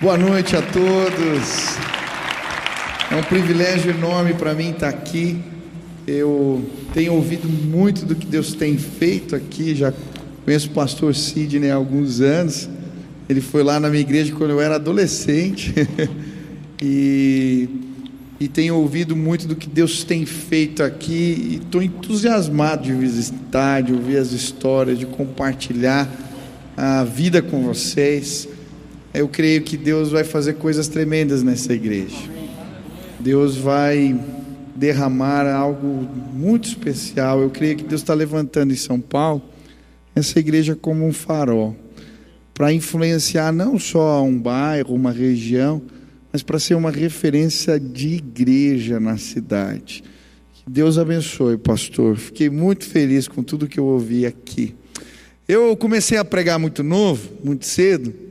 Boa noite a todos. É um privilégio enorme para mim estar aqui. Eu tenho ouvido muito do que Deus tem feito aqui. Já conheço o pastor Sidney há alguns anos. Ele foi lá na minha igreja quando eu era adolescente. e, e tenho ouvido muito do que Deus tem feito aqui. E estou entusiasmado de visitar, de ouvir as histórias, de compartilhar a vida com vocês. Eu creio que Deus vai fazer coisas tremendas nessa igreja. Deus vai derramar algo muito especial. Eu creio que Deus está levantando em São Paulo essa igreja como um farol para influenciar não só um bairro, uma região, mas para ser uma referência de igreja na cidade. Que Deus abençoe, pastor. Fiquei muito feliz com tudo que eu ouvi aqui. Eu comecei a pregar muito novo, muito cedo.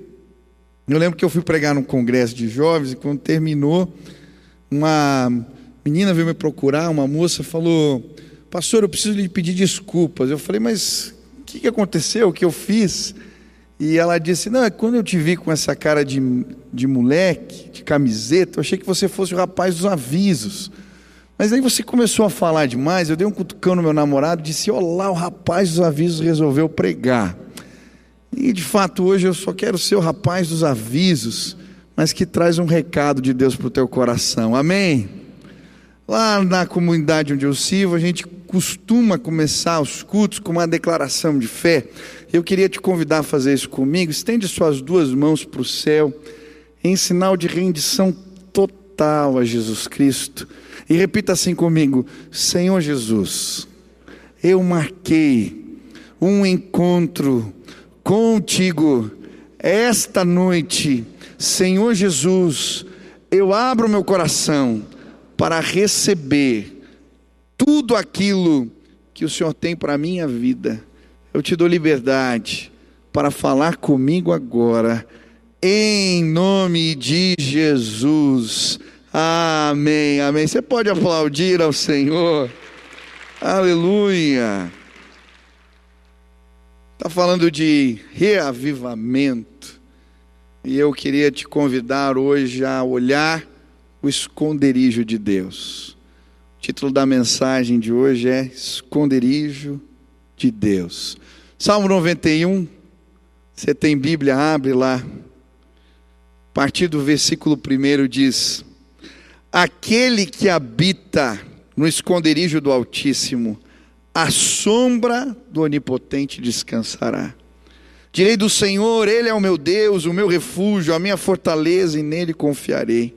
Eu lembro que eu fui pregar num congresso de jovens e quando terminou, uma menina veio me procurar, uma moça falou: Pastor, eu preciso lhe pedir desculpas. Eu falei: Mas o que aconteceu? O que eu fiz? E ela disse: Não, é quando eu te vi com essa cara de, de moleque, de camiseta, eu achei que você fosse o rapaz dos avisos. Mas aí você começou a falar demais, eu dei um cutucão no meu namorado, disse: Olá, o rapaz dos avisos resolveu pregar. E de fato, hoje eu só quero ser o rapaz dos avisos, mas que traz um recado de Deus para o teu coração. Amém? Lá na comunidade onde eu sirvo, a gente costuma começar os cultos com uma declaração de fé. Eu queria te convidar a fazer isso comigo. Estende suas duas mãos para o céu, em sinal de rendição total a Jesus Cristo. E repita assim comigo: Senhor Jesus, eu marquei um encontro contigo esta noite. Senhor Jesus, eu abro meu coração para receber tudo aquilo que o Senhor tem para a minha vida. Eu te dou liberdade para falar comigo agora, em nome de Jesus. Amém, amém. Você pode aplaudir ao Senhor. Aleluia. Está falando de reavivamento. E eu queria te convidar hoje a olhar o esconderijo de Deus. O título da mensagem de hoje é Esconderijo de Deus. Salmo 91. Você tem Bíblia, abre lá. A partir do versículo 1 diz: Aquele que habita no esconderijo do Altíssimo, a sombra do Onipotente descansará. Direi do Senhor, Ele é o meu Deus, o meu refúgio, a minha fortaleza, e nele confiarei.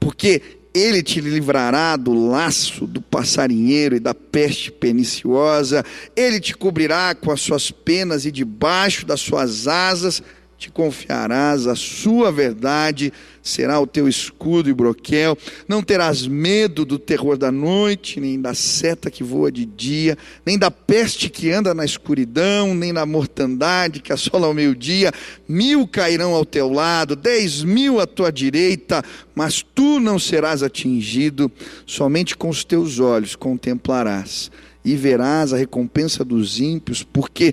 Porque Ele te livrará do laço do passarinheiro e da peste perniciosa, Ele te cobrirá com as suas penas e debaixo das suas asas te confiarás, a sua verdade será o teu escudo e broquel. Não terás medo do terror da noite, nem da seta que voa de dia, nem da peste que anda na escuridão, nem da mortandade que assola ao meio-dia. Mil cairão ao teu lado, dez mil à tua direita, mas tu não serás atingido. Somente com os teus olhos contemplarás e verás a recompensa dos ímpios, porque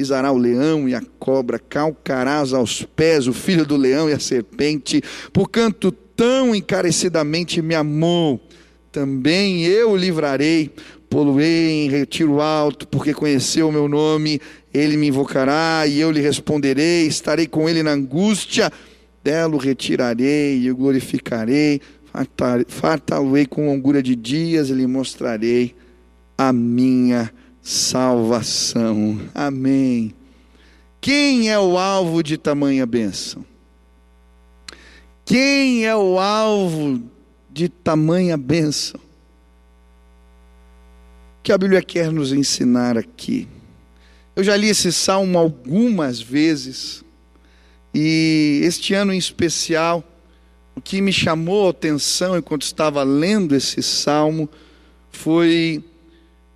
pisará o leão e a cobra, calcarás aos pés o filho do leão e a serpente, porquanto tão encarecidamente me amou, também eu o livrarei, poluei em retiro alto, porque conheceu o meu nome, ele me invocará e eu lhe responderei, estarei com ele na angústia, dela o retirarei e o glorificarei, fartá-lo-ei com longura de dias e lhe mostrarei a minha salvação. Amém. Quem é o alvo de tamanha bênção? Quem é o alvo de tamanha bênção? O que a Bíblia quer nos ensinar aqui? Eu já li esse salmo algumas vezes, e este ano em especial, o que me chamou a atenção enquanto estava lendo esse salmo foi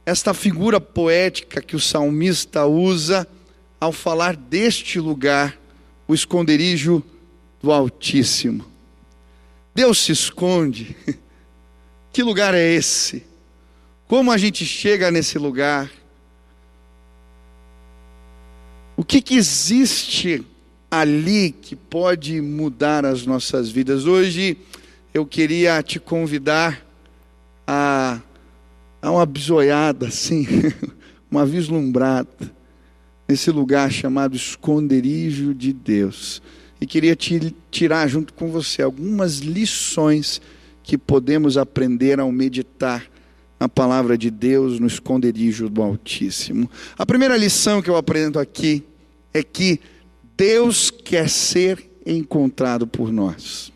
esta figura poética que o salmista usa ao falar deste lugar, o esconderijo do Altíssimo. Deus se esconde. Que lugar é esse? Como a gente chega nesse lugar? O que, que existe ali que pode mudar as nossas vidas? Hoje eu queria te convidar a, a uma bisoiada, assim, uma vislumbrada, nesse lugar chamado esconderijo de Deus. E queria te tirar junto com você algumas lições que podemos aprender ao meditar na palavra de Deus no esconderijo do Altíssimo. A primeira lição que eu aprendo aqui é que Deus quer ser encontrado por nós.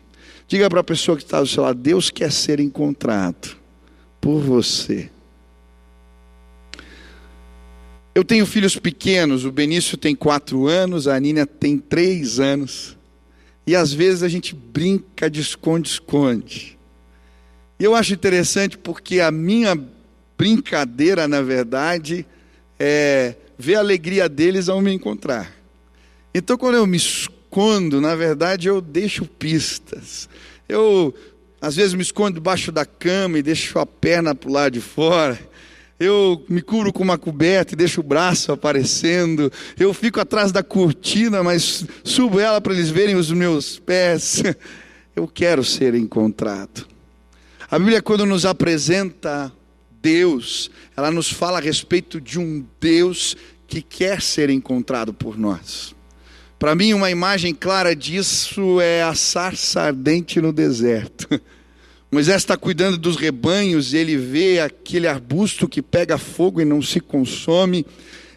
Diga para a pessoa que está do seu lado: Deus quer ser encontrado por você. Eu tenho filhos pequenos, o Benício tem quatro anos, a Nina tem três anos. E às vezes a gente brinca de esconde-esconde. E eu acho interessante porque a minha brincadeira, na verdade, é ver a alegria deles ao me encontrar. Então, quando eu me escondo, na verdade, eu deixo pistas. Eu, às vezes, me escondo debaixo da cama e deixo a perna para o lado de fora. Eu me curo com uma coberta e deixo o braço aparecendo. Eu fico atrás da cortina, mas subo ela para eles verem os meus pés. Eu quero ser encontrado. A Bíblia, quando nos apresenta Deus, ela nos fala a respeito de um Deus que quer ser encontrado por nós. Para mim, uma imagem clara disso é a sarça ardente no deserto. Moisés está cuidando dos rebanhos e ele vê aquele arbusto que pega fogo e não se consome,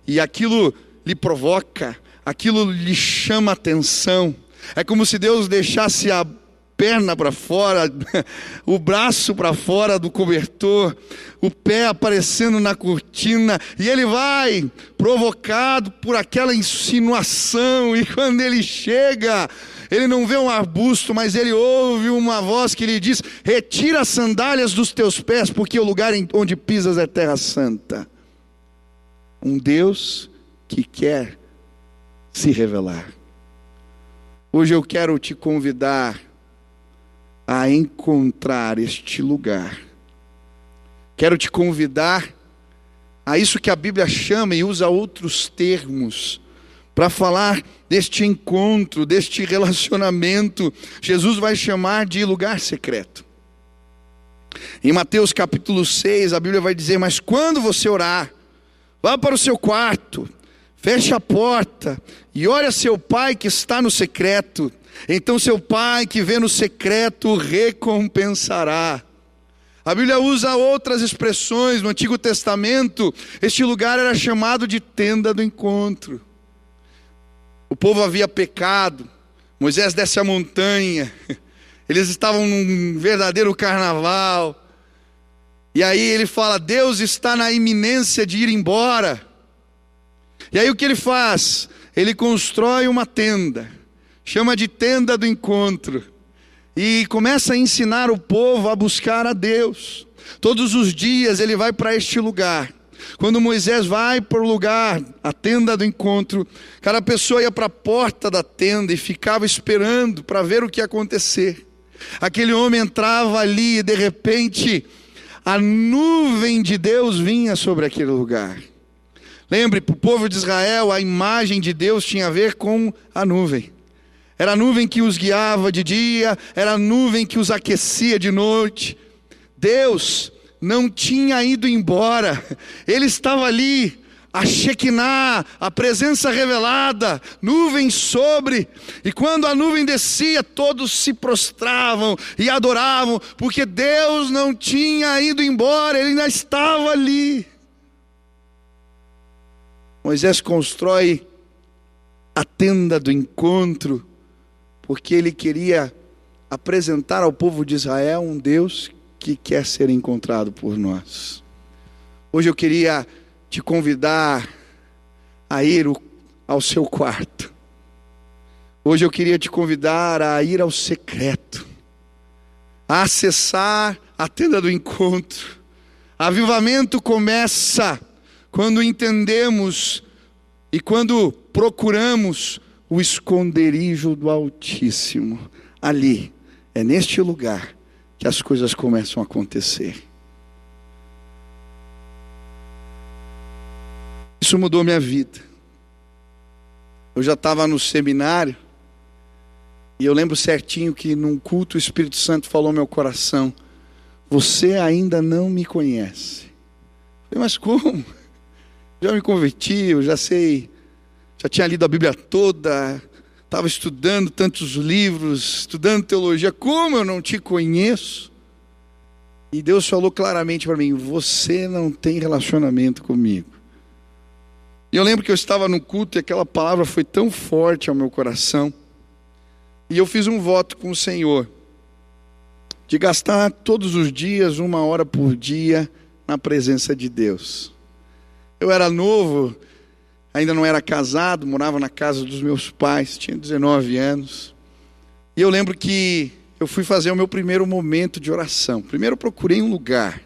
e aquilo lhe provoca, aquilo lhe chama atenção. É como se Deus deixasse a perna para fora, o braço para fora do cobertor, o pé aparecendo na cortina, e ele vai provocado por aquela insinuação, e quando ele chega, ele não vê um arbusto, mas ele ouve uma voz que lhe diz: Retira as sandálias dos teus pés, porque o lugar onde pisas é terra santa. Um Deus que quer se revelar. Hoje eu quero te convidar a encontrar este lugar. Quero te convidar a isso que a Bíblia chama e usa outros termos para falar deste encontro, deste relacionamento. Jesus vai chamar de lugar secreto. Em Mateus capítulo 6, a Bíblia vai dizer: Mas quando você orar, vá para o seu quarto, feche a porta e ore a seu pai que está no secreto então seu pai que vê no secreto recompensará. A Bíblia usa outras expressões no Antigo Testamento. Este lugar era chamado de tenda do encontro. O povo havia pecado. Moisés desce a montanha. Eles estavam num verdadeiro carnaval. E aí ele fala: Deus está na iminência de ir embora. E aí o que ele faz? Ele constrói uma tenda chama de tenda do encontro, e começa a ensinar o povo a buscar a Deus. Todos os dias ele vai para este lugar. Quando Moisés vai para o lugar, a tenda do encontro, cada pessoa ia para a porta da tenda e ficava esperando para ver o que ia acontecer. Aquele homem entrava ali e de repente a nuvem de Deus vinha sobre aquele lugar. Lembre, para o povo de Israel, a imagem de Deus tinha a ver com a nuvem. Era a nuvem que os guiava de dia, era a nuvem que os aquecia de noite. Deus não tinha ido embora, Ele estava ali, a Shekinah, a presença revelada, nuvem sobre, e quando a nuvem descia, todos se prostravam e adoravam, porque Deus não tinha ido embora, Ele ainda estava ali. Moisés constrói a tenda do encontro, porque ele queria apresentar ao povo de Israel um Deus que quer ser encontrado por nós. Hoje eu queria te convidar a ir ao seu quarto. Hoje eu queria te convidar a ir ao secreto, a acessar a tenda do encontro, Avivamento começa quando entendemos e quando procuramos o esconderijo do Altíssimo. Ali, é neste lugar que as coisas começam a acontecer. Isso mudou minha vida. Eu já estava no seminário e eu lembro certinho que num culto o Espírito Santo falou ao meu coração: Você ainda não me conhece. Eu falei, mas como? Já me converti, eu já sei, já tinha lido a Bíblia toda, estava estudando tantos livros, estudando teologia, como eu não te conheço? E Deus falou claramente para mim: Você não tem relacionamento comigo. E eu lembro que eu estava no culto e aquela palavra foi tão forte ao meu coração. E eu fiz um voto com o Senhor de gastar todos os dias, uma hora por dia, na presença de Deus. Eu era novo, ainda não era casado, morava na casa dos meus pais, tinha 19 anos. E eu lembro que eu fui fazer o meu primeiro momento de oração. Primeiro eu procurei um lugar.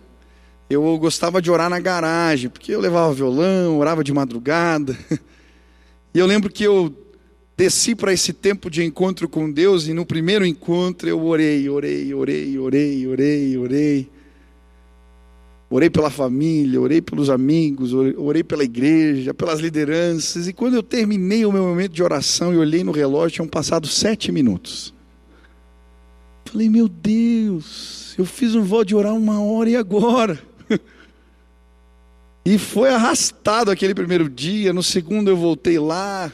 Eu gostava de orar na garagem, porque eu levava violão, orava de madrugada. E eu lembro que eu desci para esse tempo de encontro com Deus, e no primeiro encontro eu orei, orei, orei, orei, orei, orei. Orei pela família, orei pelos amigos, orei pela igreja, pelas lideranças. E quando eu terminei o meu momento de oração e olhei no relógio, tinham passado sete minutos. Falei, meu Deus, eu fiz um voto de orar uma hora e agora? E foi arrastado aquele primeiro dia, no segundo eu voltei lá,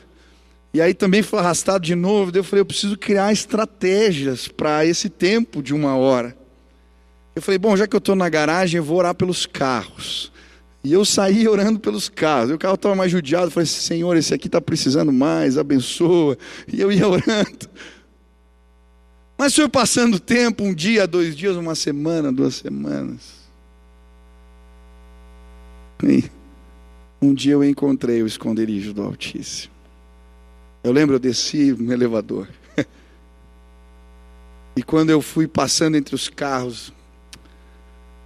e aí também foi arrastado de novo. Daí eu falei, eu preciso criar estratégias para esse tempo de uma hora. Eu falei, bom, já que eu estou na garagem, eu vou orar pelos carros. E eu saí orando pelos carros. E o carro estava mais judiado. Eu falei, Senhor, esse aqui está precisando mais, abençoa. E eu ia orando. Mas foi passando tempo, um dia, dois dias, uma semana, duas semanas. E um dia eu encontrei o esconderijo do Altíssimo. Eu lembro, eu desci no elevador. E quando eu fui passando entre os carros,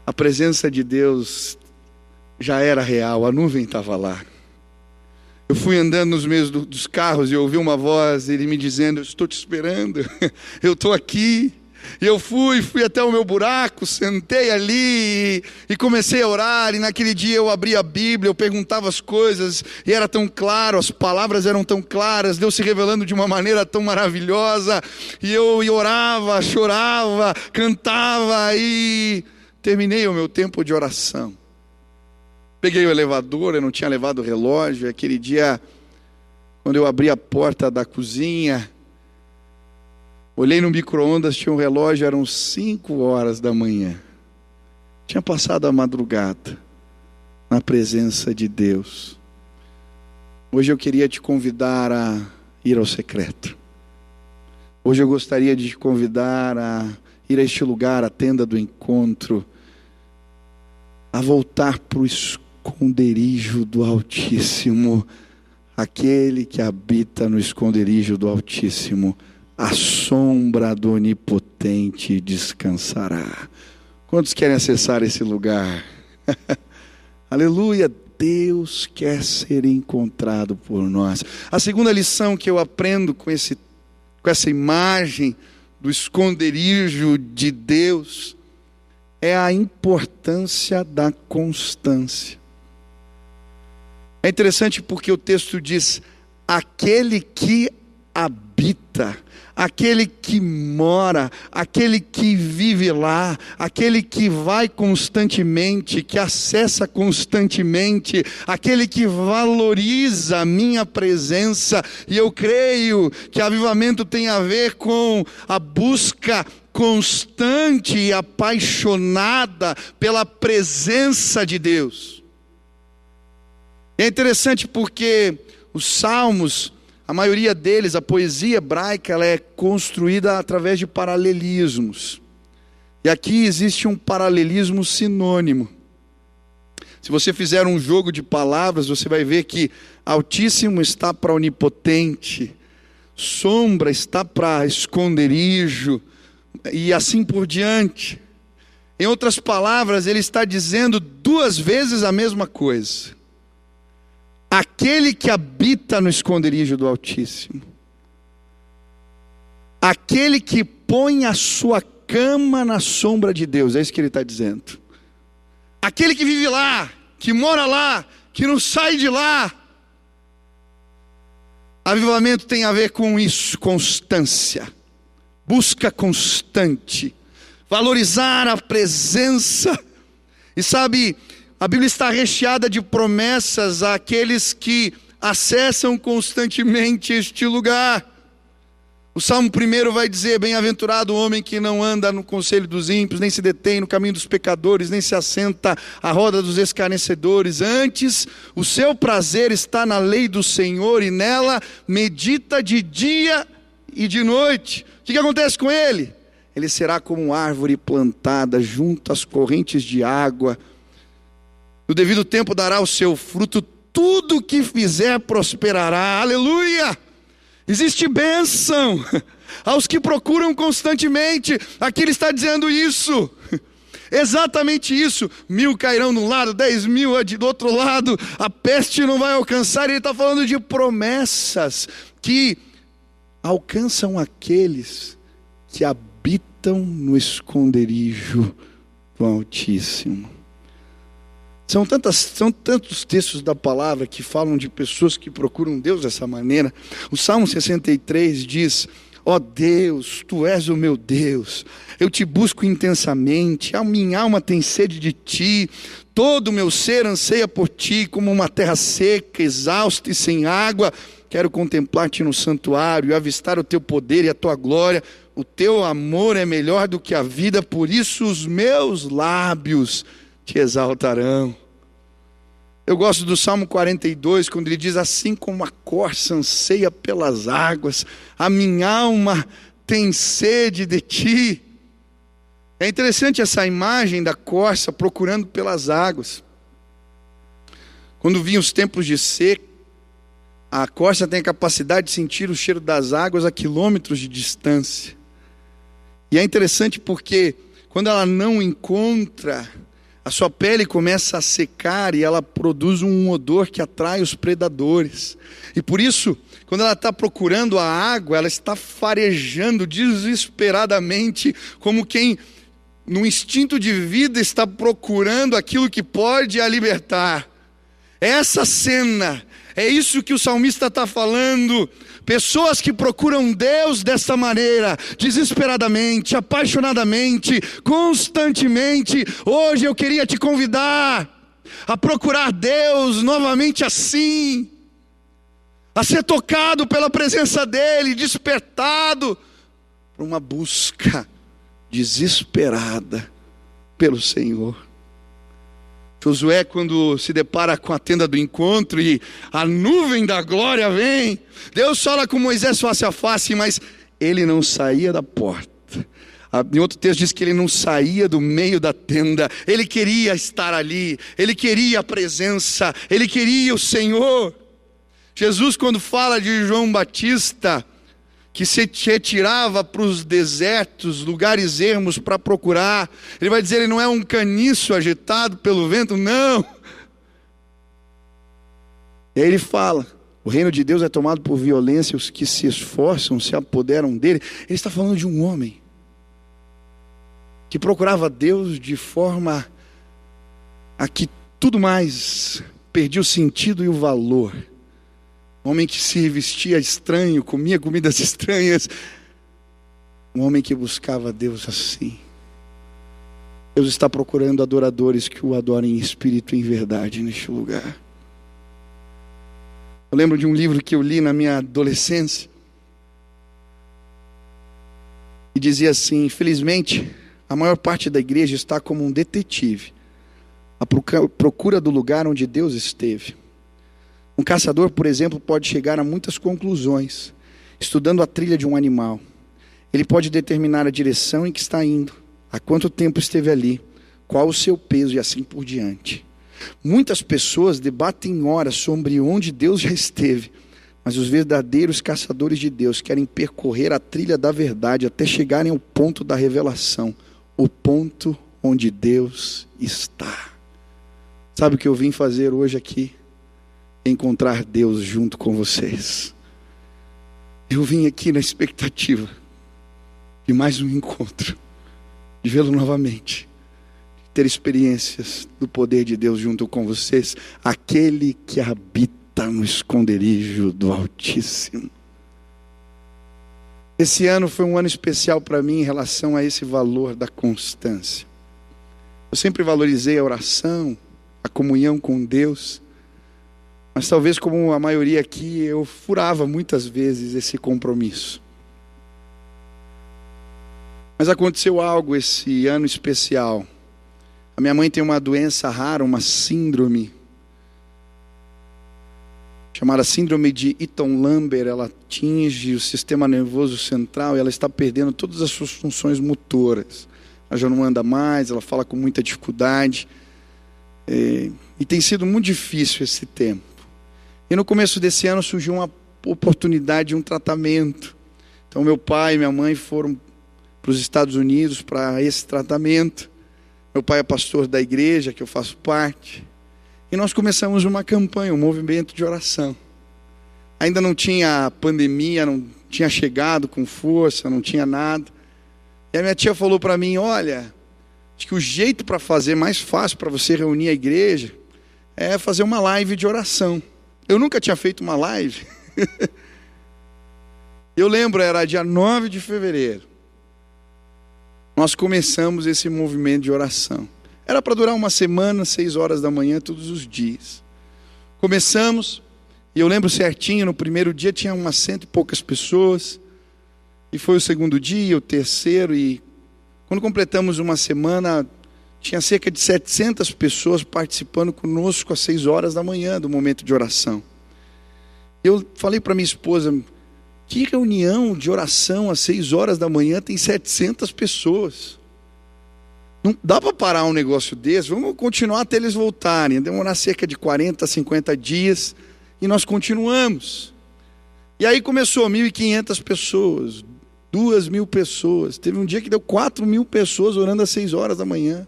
a presença de Deus já era real, a nuvem estava lá. Eu fui andando nos meios dos carros e ouvi uma voz, ele me dizendo: Eu estou te esperando, eu estou aqui. E eu fui, fui até o meu buraco, sentei ali e comecei a orar. E naquele dia eu abri a Bíblia, eu perguntava as coisas e era tão claro, as palavras eram tão claras, Deus se revelando de uma maneira tão maravilhosa. E eu orava, chorava, cantava e terminei o meu tempo de oração. Peguei o elevador, eu não tinha levado o relógio. Aquele dia, quando eu abri a porta da cozinha, Olhei no micro-ondas, tinha um relógio, eram 5 horas da manhã. Tinha passado a madrugada na presença de Deus. Hoje eu queria te convidar a ir ao secreto. Hoje eu gostaria de te convidar a ir a este lugar, a tenda do encontro, a voltar para o esconderijo do Altíssimo, aquele que habita no esconderijo do Altíssimo a sombra do Onipotente descansará. Quantos querem acessar esse lugar? Aleluia! Deus quer ser encontrado por nós. A segunda lição que eu aprendo com, esse, com essa imagem do esconderijo de Deus é a importância da constância. É interessante porque o texto diz: aquele que habita aquele que mora, aquele que vive lá, aquele que vai constantemente, que acessa constantemente, aquele que valoriza a minha presença, e eu creio que avivamento tem a ver com a busca constante e apaixonada pela presença de Deus. É interessante porque os salmos a maioria deles, a poesia hebraica, ela é construída através de paralelismos. E aqui existe um paralelismo sinônimo. Se você fizer um jogo de palavras, você vai ver que Altíssimo está para onipotente, sombra está para esconderijo, e assim por diante. Em outras palavras, ele está dizendo duas vezes a mesma coisa. Aquele que habita no esconderijo do Altíssimo, aquele que põe a sua cama na sombra de Deus, é isso que ele está dizendo. Aquele que vive lá, que mora lá, que não sai de lá. Avivamento tem a ver com isso, constância, busca constante, valorizar a presença. E sabe, a Bíblia está recheada de promessas àqueles que acessam constantemente este lugar. O Salmo 1 vai dizer: Bem-aventurado o homem que não anda no conselho dos ímpios, nem se detém no caminho dos pecadores, nem se assenta à roda dos escarnecedores. Antes, o seu prazer está na lei do Senhor e nela medita de dia e de noite. Que, que acontece com ele? Ele será como árvore plantada junto às correntes de água. No devido tempo dará o seu fruto, tudo que fizer prosperará. Aleluia! Existe bênção aos que procuram constantemente. Aqui ele está dizendo isso. Exatamente isso. Mil cairão de um lado, dez mil do outro lado. A peste não vai alcançar. Ele está falando de promessas que alcançam aqueles que habitam no esconderijo do Altíssimo. São, tantas, são tantos textos da palavra que falam de pessoas que procuram Deus dessa maneira. O Salmo 63 diz: Ó oh Deus, tu és o meu Deus, eu te busco intensamente, a minha alma tem sede de ti, todo o meu ser anseia por ti, como uma terra seca, exausta e sem água. Quero contemplar-te no santuário avistar o teu poder e a tua glória. O teu amor é melhor do que a vida, por isso os meus lábios te exaltarão. Eu gosto do Salmo 42, quando ele diz: Assim como a corça anseia pelas águas, a minha alma tem sede de ti. É interessante essa imagem da corça procurando pelas águas. Quando vinham os tempos de seca, a corça tem a capacidade de sentir o cheiro das águas a quilômetros de distância. E é interessante porque quando ela não encontra a sua pele começa a secar e ela produz um odor que atrai os predadores. E por isso, quando ela está procurando a água, ela está farejando desesperadamente, como quem, no instinto de vida, está procurando aquilo que pode a libertar. Essa cena, é isso que o salmista está falando. Pessoas que procuram Deus dessa maneira, desesperadamente, apaixonadamente, constantemente. Hoje eu queria te convidar a procurar Deus novamente assim, a ser tocado pela presença dEle, despertado para uma busca desesperada pelo Senhor. Josué, quando se depara com a tenda do encontro e a nuvem da glória vem, Deus fala com Moisés face a face, mas ele não saía da porta. Em outro texto diz que ele não saía do meio da tenda, ele queria estar ali, ele queria a presença, ele queria o Senhor. Jesus, quando fala de João Batista, que se retirava para os desertos, lugares ermos para procurar. Ele vai dizer: ele não é um caniço agitado pelo vento, não. E aí ele fala: o reino de Deus é tomado por violência, os que se esforçam se apoderam dele. Ele está falando de um homem que procurava Deus de forma a que tudo mais perdia o sentido e o valor homem que se vestia estranho, comia comidas estranhas, um homem que buscava Deus assim. Deus está procurando adoradores que o adorem em espírito e em verdade neste lugar. Eu lembro de um livro que eu li na minha adolescência. E dizia assim: infelizmente, a maior parte da igreja está como um detetive, à procura do lugar onde Deus esteve. Um caçador, por exemplo, pode chegar a muitas conclusões, estudando a trilha de um animal. Ele pode determinar a direção em que está indo, há quanto tempo esteve ali, qual o seu peso e assim por diante. Muitas pessoas debatem horas sobre onde Deus já esteve, mas os verdadeiros caçadores de Deus querem percorrer a trilha da verdade até chegarem ao ponto da revelação, o ponto onde Deus está. Sabe o que eu vim fazer hoje aqui? Encontrar Deus junto com vocês. Eu vim aqui na expectativa de mais um encontro, de vê-lo novamente, de ter experiências do poder de Deus junto com vocês, aquele que habita no esconderijo do Altíssimo. Esse ano foi um ano especial para mim em relação a esse valor da constância. Eu sempre valorizei a oração, a comunhão com Deus, mas talvez como a maioria aqui, eu furava muitas vezes esse compromisso. Mas aconteceu algo esse ano especial. A minha mãe tem uma doença rara, uma síndrome chamada síndrome de Eaton-Lambert, ela atinge o sistema nervoso central e ela está perdendo todas as suas funções motoras. Ela já não anda mais, ela fala com muita dificuldade. É, e tem sido muito difícil esse tempo. E no começo desse ano surgiu uma oportunidade de um tratamento. Então meu pai e minha mãe foram para os Estados Unidos para esse tratamento. Meu pai é pastor da igreja que eu faço parte. E nós começamos uma campanha, um movimento de oração. Ainda não tinha pandemia, não tinha chegado com força, não tinha nada. E a minha tia falou para mim: Olha, acho que o jeito para fazer mais fácil para você reunir a igreja é fazer uma live de oração. Eu nunca tinha feito uma live. Eu lembro, era dia 9 de fevereiro. Nós começamos esse movimento de oração. Era para durar uma semana, seis horas da manhã, todos os dias. Começamos, e eu lembro certinho, no primeiro dia tinha umas cento e poucas pessoas, e foi o segundo dia, o terceiro, e quando completamos uma semana, tinha cerca de 700 pessoas participando conosco às seis horas da manhã do momento de oração. Eu falei para minha esposa, que reunião de oração às seis horas da manhã tem 700 pessoas. Não dá para parar um negócio desse, vamos continuar até eles voltarem. Demorar cerca de 40, 50 dias e nós continuamos. E aí começou 1.500 pessoas, 2 mil pessoas. Teve um dia que deu 4 mil pessoas orando às 6 horas da manhã.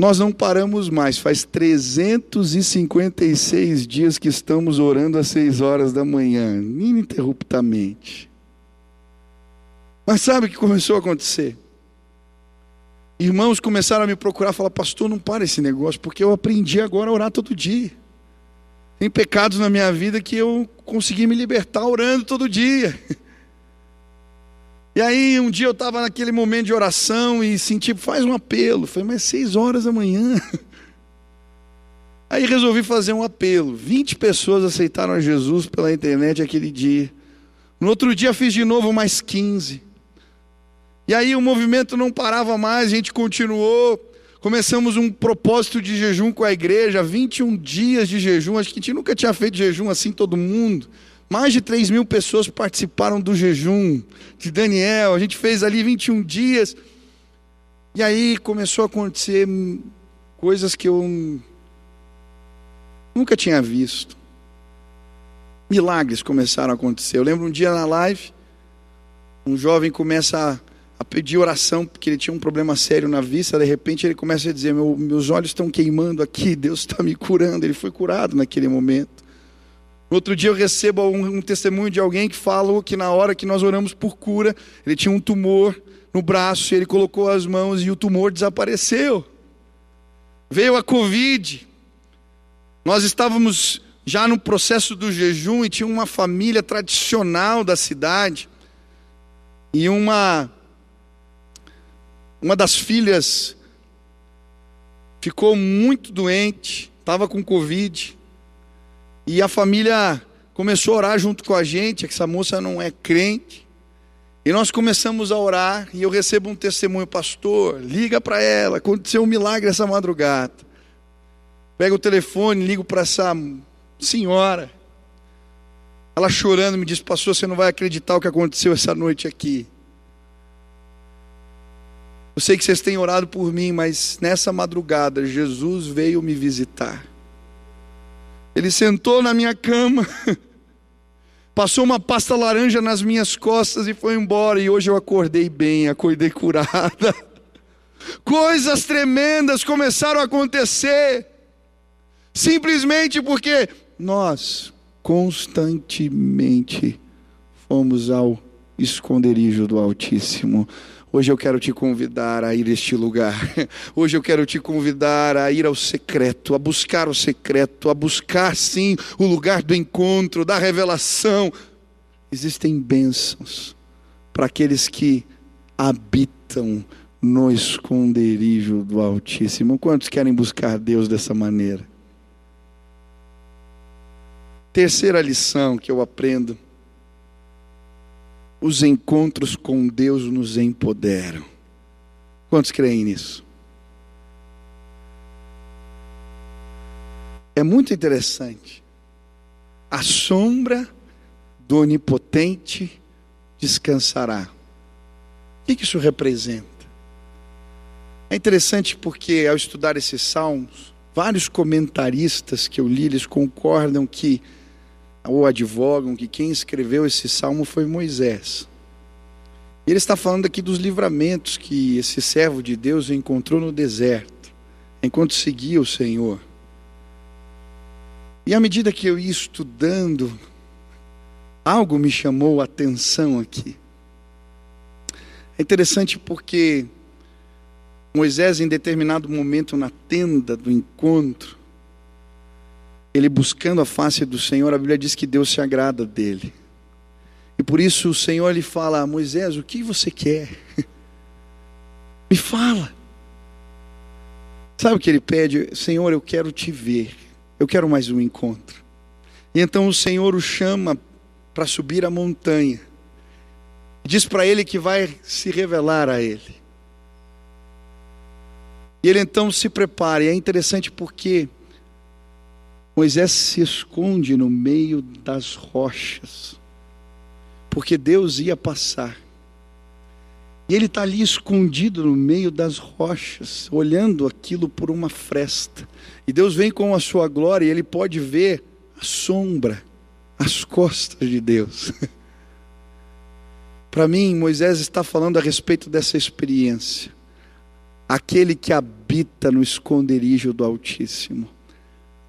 Nós não paramos mais, faz 356 dias que estamos orando às 6 horas da manhã, ininterruptamente. Mas sabe o que começou a acontecer? Irmãos começaram a me procurar, falar, pastor, não para esse negócio, porque eu aprendi agora a orar todo dia. Tem pecados na minha vida que eu consegui me libertar orando todo dia. E aí um dia eu estava naquele momento de oração e senti, faz um apelo. Falei, mas seis horas da manhã. Aí resolvi fazer um apelo. 20 pessoas aceitaram a Jesus pela internet aquele dia. No outro dia fiz de novo mais 15. E aí o movimento não parava mais, a gente continuou. Começamos um propósito de jejum com a igreja, 21 dias de jejum. Acho que a gente nunca tinha feito jejum assim, todo mundo. Mais de 3 mil pessoas participaram do jejum de Daniel. A gente fez ali 21 dias. E aí começou a acontecer coisas que eu nunca tinha visto. Milagres começaram a acontecer. Eu lembro um dia na live, um jovem começa a pedir oração, porque ele tinha um problema sério na vista, de repente ele começa a dizer: Meu, Meus olhos estão queimando aqui, Deus está me curando. Ele foi curado naquele momento. Outro dia eu recebo um, um, testemunho de alguém que falou que na hora que nós oramos por cura, ele tinha um tumor no braço, ele colocou as mãos e o tumor desapareceu. Veio a Covid, nós estávamos já no processo do jejum e tinha uma família tradicional da cidade e uma uma das filhas ficou muito doente, estava com Covid, e a família começou a orar junto com a gente. Essa moça não é crente. E nós começamos a orar, e eu recebo um testemunho, pastor, liga para ela, aconteceu um milagre essa madrugada. Pego o telefone, ligo para essa senhora. Ela chorando me diz, pastor, você não vai acreditar o que aconteceu essa noite aqui. Eu sei que vocês têm orado por mim, mas nessa madrugada Jesus veio me visitar. Ele sentou na minha cama, Passou uma pasta laranja nas minhas costas e foi embora. E hoje eu acordei bem, acordei curada. Coisas tremendas começaram a acontecer, simplesmente porque nós constantemente fomos ao esconderijo do Altíssimo. Hoje eu quero te convidar a ir a este lugar. Hoje eu quero te convidar a ir ao secreto, a buscar o secreto, a buscar sim o lugar do encontro, da revelação. Existem bênçãos para aqueles que habitam no esconderijo do Altíssimo. Quantos querem buscar Deus dessa maneira? Terceira lição que eu aprendo: os encontros com Deus nos empoderam. Quantos creem nisso? É muito interessante. A sombra do Onipotente descansará. O que isso representa? É interessante porque, ao estudar esses salmos, vários comentaristas que eu li, eles concordam que, ou advogam, que quem escreveu esse salmo foi Moisés. Ele está falando aqui dos livramentos que esse servo de Deus encontrou no deserto, enquanto seguia o Senhor. E à medida que eu ia estudando, algo me chamou a atenção aqui. É interessante porque Moisés, em determinado momento na tenda do encontro, ele buscando a face do Senhor, a Bíblia diz que Deus se agrada dele. E por isso o Senhor lhe fala: Moisés, o que você quer? Me fala. Sabe o que ele pede? Senhor, eu quero te ver. Eu quero mais um encontro. E então o Senhor o chama para subir a montanha. Diz para ele que vai se revelar a ele. E ele então se prepara, e é interessante porque Moisés se esconde no meio das rochas, porque Deus ia passar. E ele está ali escondido no meio das rochas, olhando aquilo por uma fresta. E Deus vem com a sua glória e ele pode ver a sombra, as costas de Deus. Para mim, Moisés está falando a respeito dessa experiência aquele que habita no esconderijo do Altíssimo,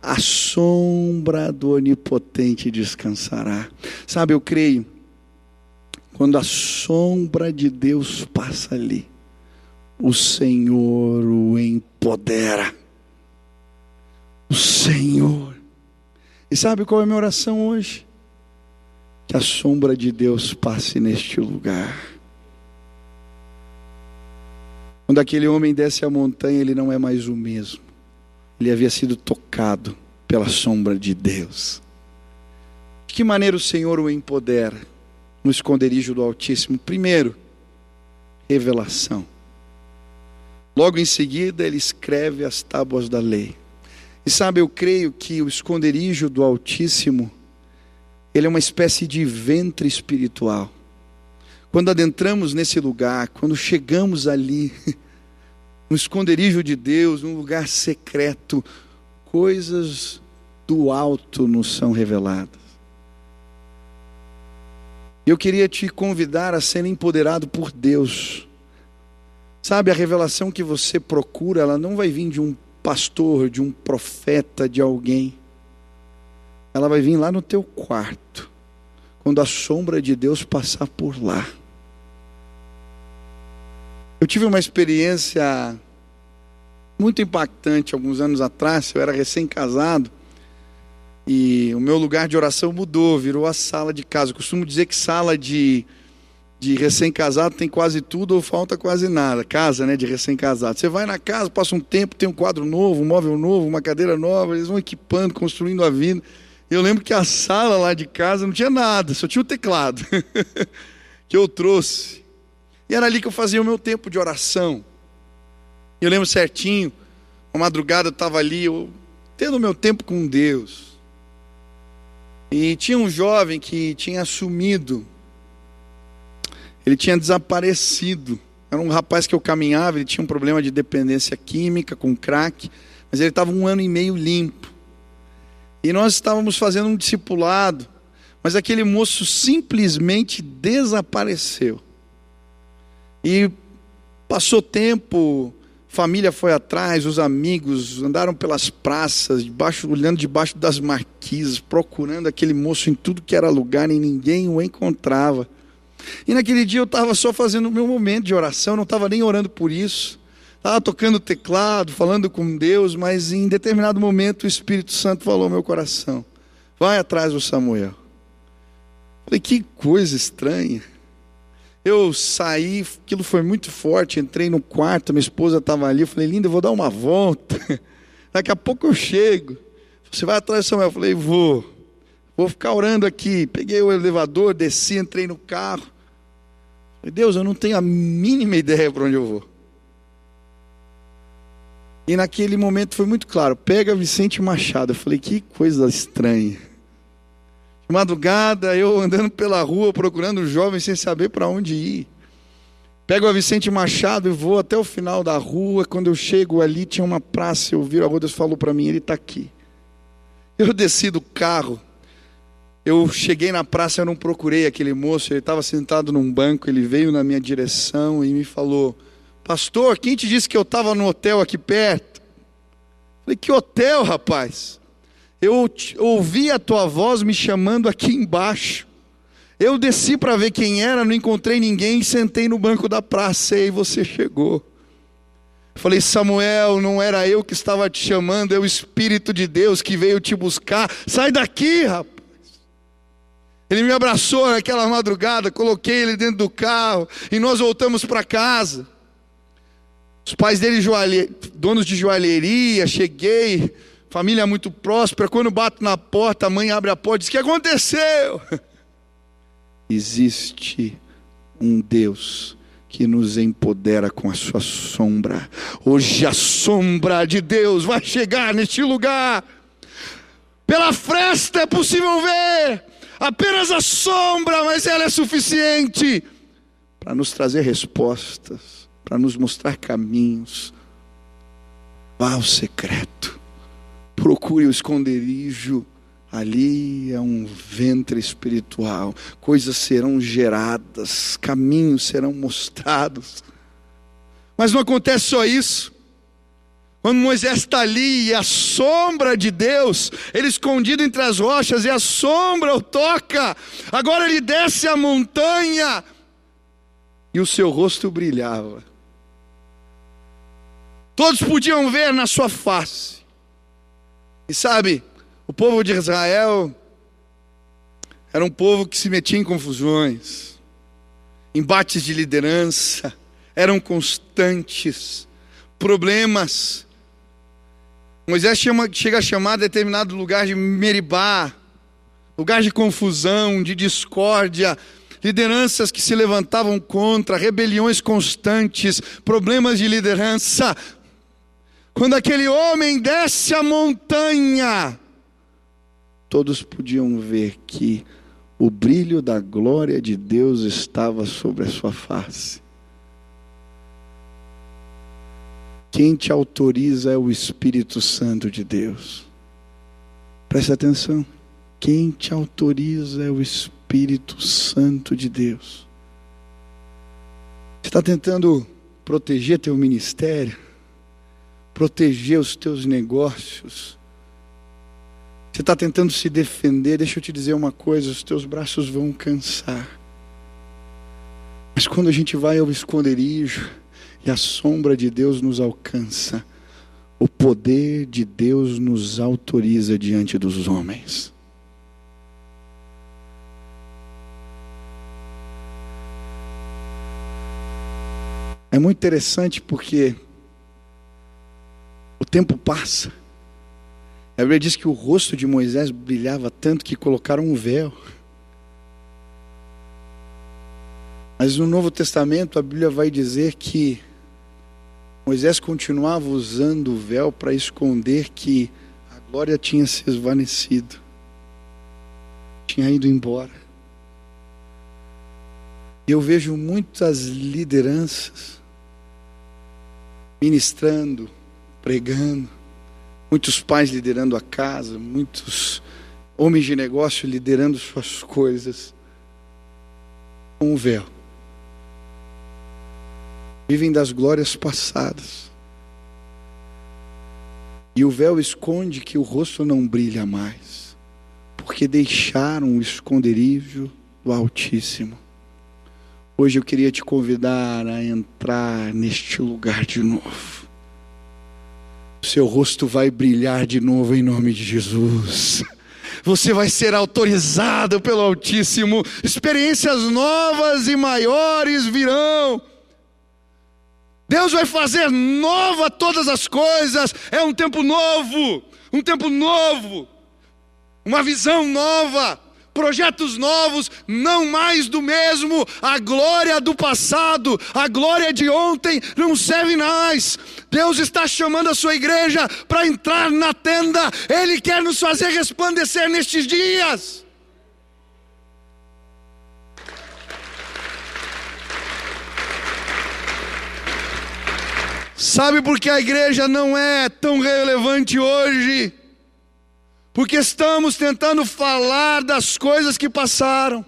a sombra do Onipotente descansará. Sabe, eu creio, quando a sombra de Deus passa ali, o Senhor o empodera. O Senhor. E sabe qual é a minha oração hoje? Que a sombra de Deus passe neste lugar quando aquele homem desce a montanha, ele não é mais o mesmo. Ele havia sido tocado pela sombra de Deus. De que maneira o Senhor o empodera no esconderijo do Altíssimo? Primeiro, revelação. Logo em seguida, ele escreve as tábuas da lei. E sabe, eu creio que o esconderijo do Altíssimo, ele é uma espécie de ventre espiritual. Quando adentramos nesse lugar, quando chegamos ali, no esconderijo de Deus, num lugar secreto, coisas do alto nos são reveladas. Eu queria te convidar a ser empoderado por Deus. Sabe, a revelação que você procura, ela não vai vir de um pastor, de um profeta, de alguém. Ela vai vir lá no teu quarto, quando a sombra de Deus passar por lá. Eu tive uma experiência muito impactante alguns anos atrás. Eu era recém-casado e o meu lugar de oração mudou, virou a sala de casa. Eu costumo dizer que sala de, de recém-casado tem quase tudo ou falta quase nada. Casa, né, de recém-casado. Você vai na casa, passa um tempo, tem um quadro novo, um móvel novo, uma cadeira nova, eles vão equipando, construindo a vida. Eu lembro que a sala lá de casa não tinha nada, só tinha o teclado que eu trouxe. E era ali que eu fazia o meu tempo de oração. Eu lembro certinho, uma madrugada eu estava ali, eu, tendo o meu tempo com Deus. E tinha um jovem que tinha sumido. Ele tinha desaparecido. Era um rapaz que eu caminhava, ele tinha um problema de dependência química com crack, mas ele estava um ano e meio limpo. E nós estávamos fazendo um discipulado Mas aquele moço simplesmente desapareceu. E passou tempo, família foi atrás, os amigos andaram pelas praças, debaixo, olhando debaixo das marquises, procurando aquele moço em tudo que era lugar e ninguém o encontrava. E naquele dia eu estava só fazendo o meu momento de oração, não estava nem orando por isso. Estava tocando teclado, falando com Deus, mas em determinado momento o Espírito Santo falou ao meu coração: vai atrás do Samuel. Falei, que coisa estranha. Eu saí, aquilo foi muito forte, entrei no quarto, minha esposa estava ali, eu falei, linda, eu vou dar uma volta. Daqui a pouco eu chego. Você vai atrás Samuel? Eu falei, vou. Vou ficar orando aqui. Peguei o elevador, desci, entrei no carro. Falei, Deus, eu não tenho a mínima ideia para onde eu vou. E naquele momento foi muito claro: pega Vicente Machado. Eu falei, que coisa estranha. Madrugada, eu andando pela rua procurando jovens sem saber para onde ir. Pego a Vicente Machado e vou até o final da rua. Quando eu chego ali, tinha uma praça. Eu viro a rua, Deus falou para mim: ele está aqui. Eu desci do carro. Eu cheguei na praça, eu não procurei aquele moço. Ele estava sentado num banco. Ele veio na minha direção e me falou: Pastor, quem te disse que eu estava no hotel aqui perto? Falei, que hotel, rapaz? Eu ouvi a tua voz me chamando aqui embaixo. Eu desci para ver quem era, não encontrei ninguém, sentei no banco da praça e aí você chegou. Falei, Samuel, não era eu que estava te chamando, é o Espírito de Deus que veio te buscar. Sai daqui, rapaz. Ele me abraçou naquela madrugada, coloquei ele dentro do carro e nós voltamos para casa. Os pais dele, joalhe... donos de joalheria, cheguei, família muito próspera. Quando bato na porta, a mãe abre a porta e diz: O que aconteceu? Existe um Deus que nos empodera com a sua sombra. Hoje a sombra de Deus vai chegar neste lugar. Pela fresta é possível ver apenas a sombra, mas ela é suficiente para nos trazer respostas para nos mostrar caminhos. Vá ao secreto, procure o esconderijo. Ali é um ventre espiritual, coisas serão geradas, caminhos serão mostrados. Mas não acontece só isso. Quando Moisés está ali e a sombra de Deus, ele escondido entre as rochas, e a sombra o toca. Agora ele desce a montanha e o seu rosto brilhava. Todos podiam ver na sua face. E sabe, o povo de Israel era um povo que se metia em confusões, embates de liderança, eram constantes, problemas. Moisés chama, chega a chamar determinado lugar de Meribá, lugar de confusão, de discórdia, lideranças que se levantavam contra, rebeliões constantes, problemas de liderança. Quando aquele homem desce a montanha, todos podiam ver que o brilho da glória de Deus estava sobre a sua face. Quem te autoriza é o Espírito Santo de Deus. Preste atenção. Quem te autoriza é o Espírito Santo de Deus. Você está tentando proteger teu ministério? Proteger os teus negócios. Você está tentando se defender, deixa eu te dizer uma coisa: os teus braços vão cansar. Mas quando a gente vai ao esconderijo e a sombra de Deus nos alcança, o poder de Deus nos autoriza diante dos homens. É muito interessante porque tempo passa. A Bíblia diz que o rosto de Moisés brilhava tanto que colocaram um véu. Mas no Novo Testamento a Bíblia vai dizer que Moisés continuava usando o véu para esconder que a glória tinha se esvanecido, tinha ido embora. Eu vejo muitas lideranças ministrando, pregando, muitos pais liderando a casa, muitos homens de negócio liderando suas coisas com um véu. Vivem das glórias passadas. E o véu esconde que o rosto não brilha mais, porque deixaram o esconderijo do Altíssimo. Hoje eu queria te convidar a entrar neste lugar de novo. Seu rosto vai brilhar de novo em nome de Jesus. Você vai ser autorizado pelo Altíssimo. Experiências novas e maiores virão. Deus vai fazer nova todas as coisas. É um tempo novo, um tempo novo, uma visão nova projetos novos, não mais do mesmo. A glória do passado, a glória de ontem não serve mais. Deus está chamando a sua igreja para entrar na tenda. Ele quer nos fazer resplandecer nestes dias. Sabe por que a igreja não é tão relevante hoje? Porque estamos tentando falar das coisas que passaram.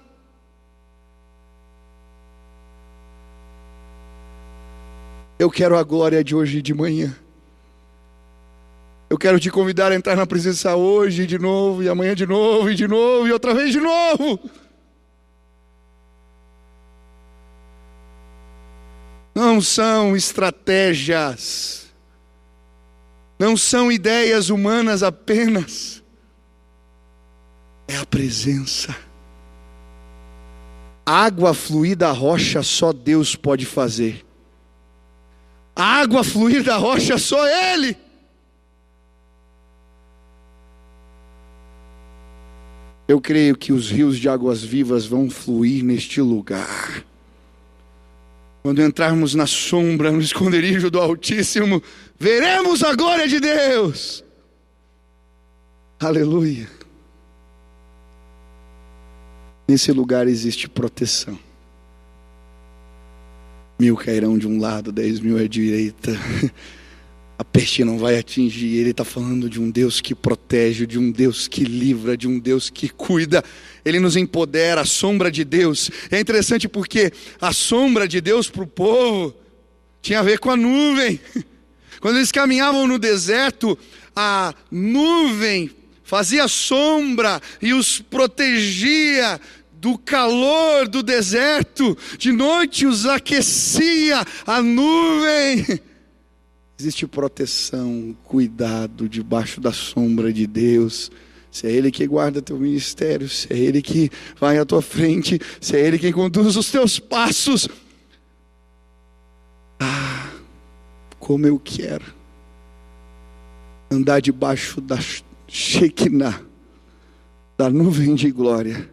Eu quero a glória de hoje e de manhã. Eu quero te convidar a entrar na presença hoje de novo, e amanhã de novo, e de novo, e outra vez de novo. Não são estratégias, não são ideias humanas apenas é a presença. Água fluir da rocha só Deus pode fazer. água fluir da rocha só Ele. Eu creio que os rios de águas vivas vão fluir neste lugar. Quando entrarmos na sombra, no esconderijo do Altíssimo, veremos a glória de Deus. Aleluia. Nesse lugar existe proteção. Mil cairão de um lado, dez mil à direita. A peste não vai atingir. Ele está falando de um Deus que protege, de um Deus que livra, de um Deus que cuida. Ele nos empodera, a sombra de Deus. É interessante porque a sombra de Deus para o povo tinha a ver com a nuvem. Quando eles caminhavam no deserto, a nuvem fazia sombra e os protegia do calor do deserto, de noite os aquecia a nuvem. Existe proteção, cuidado debaixo da sombra de Deus. Se é Ele que guarda teu ministério, se é Ele que vai à tua frente, se é Ele quem conduz os teus passos. Ah, como eu quero andar debaixo da Shekinah, da nuvem de glória,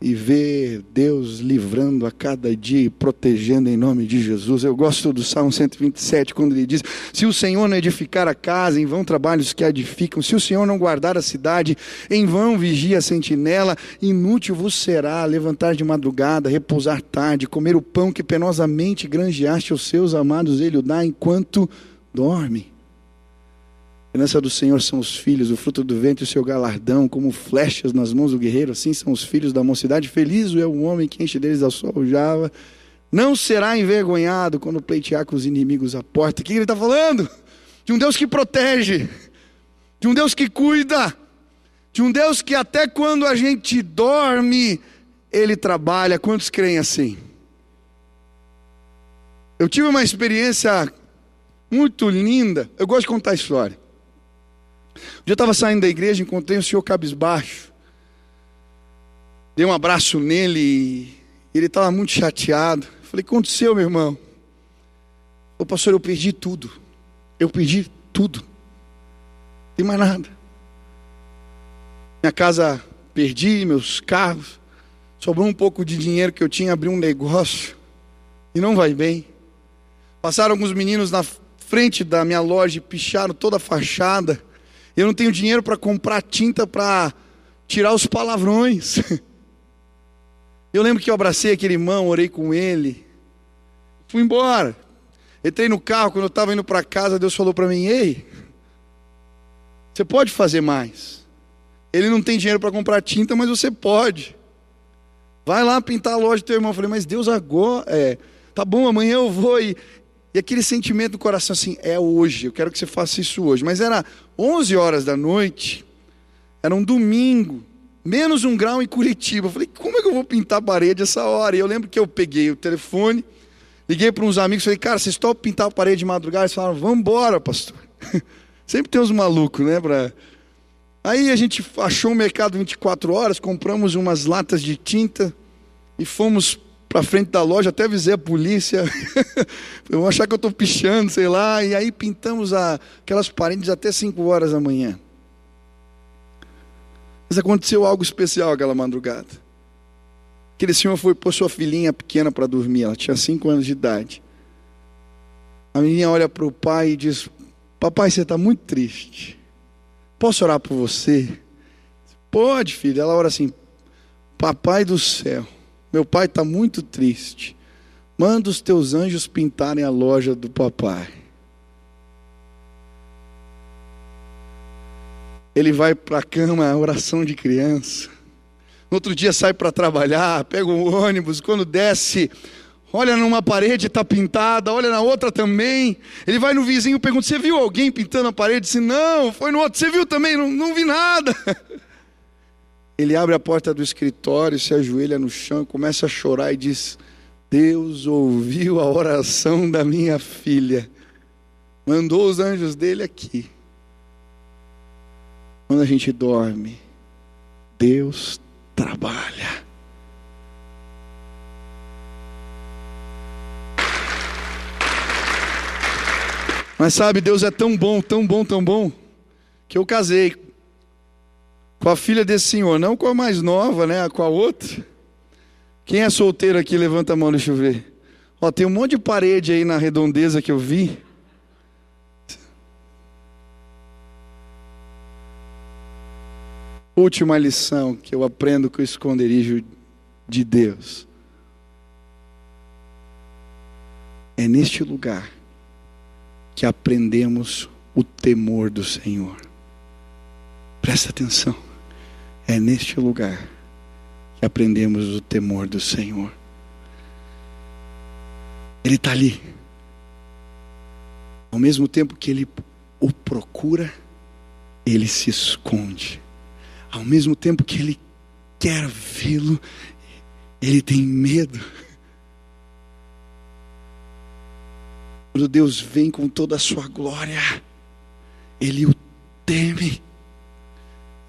e ver Deus livrando a cada dia e protegendo em nome de Jesus. Eu gosto do Salmo 127, quando ele diz: Se o Senhor não edificar a casa, em vão trabalhos que a edificam, se o Senhor não guardar a cidade, em vão vigia a sentinela, inútil vos será levantar de madrugada, repousar tarde, comer o pão que penosamente granjeaste aos seus amados, ele o dá enquanto dorme. Herança do Senhor são os filhos, o fruto do vento e o seu galardão, como flechas nas mãos do guerreiro, assim são os filhos da mocidade. Feliz é o homem que enche deles a sua aljava. Não será envergonhado quando pleitear com os inimigos à porta. O que ele está falando? De um Deus que protege, de um Deus que cuida, de um Deus que até quando a gente dorme, ele trabalha. Quantos creem assim? Eu tive uma experiência muito linda. Eu gosto de contar a história. Eu estava saindo da igreja, encontrei o senhor cabisbaixo. Dei um abraço nele e ele estava muito chateado. Falei, o que aconteceu, meu irmão? Ô pastor, eu perdi tudo. Eu perdi tudo. Não tem mais nada. Minha casa perdi, meus carros. Sobrou um pouco de dinheiro que eu tinha, abri um negócio. E não vai bem. Passaram alguns meninos na frente da minha loja e picharam toda a fachada. Eu não tenho dinheiro para comprar tinta para tirar os palavrões. Eu lembro que eu abracei aquele irmão, orei com ele, fui embora. Entrei no carro, quando eu estava indo para casa, Deus falou para mim: Ei, você pode fazer mais. Ele não tem dinheiro para comprar tinta, mas você pode. Vai lá pintar a loja do teu irmão. Eu falei, mas Deus agora, é, tá bom, amanhã eu vou. E, e aquele sentimento do coração assim, é hoje, eu quero que você faça isso hoje. Mas era 11 horas da noite, era um domingo, menos um grau em Curitiba. Eu falei, como é que eu vou pintar a parede essa hora? E eu lembro que eu peguei o telefone, liguei para uns amigos, falei, cara, vocês estão pintar a parede de madrugada? Eles falaram, vamos embora, pastor. Sempre tem uns malucos, né? Pra... Aí a gente achou um mercado 24 horas, compramos umas latas de tinta e fomos para frente da loja, até avisei a polícia. Vão achar que eu estou pichando, sei lá. E aí pintamos a, aquelas paredes até 5 horas da manhã. Mas aconteceu algo especial aquela madrugada. Aquele senhor foi pôr sua filhinha pequena para dormir, ela tinha 5 anos de idade. A menina olha para o pai e diz: Papai, você está muito triste. Posso orar por você? Pode, filho. Ela ora assim: Papai do céu, meu pai está muito triste. Manda os teus anjos pintarem a loja do papai. Ele vai para a cama, oração de criança. No outro dia sai para trabalhar, pega o ônibus, quando desce, olha numa parede está pintada, olha na outra também. Ele vai no vizinho pergunta: Você viu alguém pintando a parede? Disse: Não, foi no outro. Você viu também? Não, não vi nada. Ele abre a porta do escritório, se ajoelha no chão, começa a chorar e diz: Deus ouviu a oração da minha filha, mandou os anjos dele aqui. Quando a gente dorme, Deus trabalha. Mas sabe, Deus é tão bom, tão bom, tão bom, que eu casei com a filha desse senhor, não com a mais nova, né, com a outra. Quem é solteiro aqui, levanta a mão, deixa eu ver. Ó, tem um monte de parede aí na redondeza que eu vi. Última lição que eu aprendo com o esconderijo de Deus. É neste lugar que aprendemos o temor do Senhor. Presta atenção. É neste lugar que aprendemos o temor do Senhor. Ele está ali. Ao mesmo tempo que ele o procura, ele se esconde. Ao mesmo tempo que ele quer vê-lo, ele tem medo. Quando Deus vem com toda a sua glória, Ele o teme.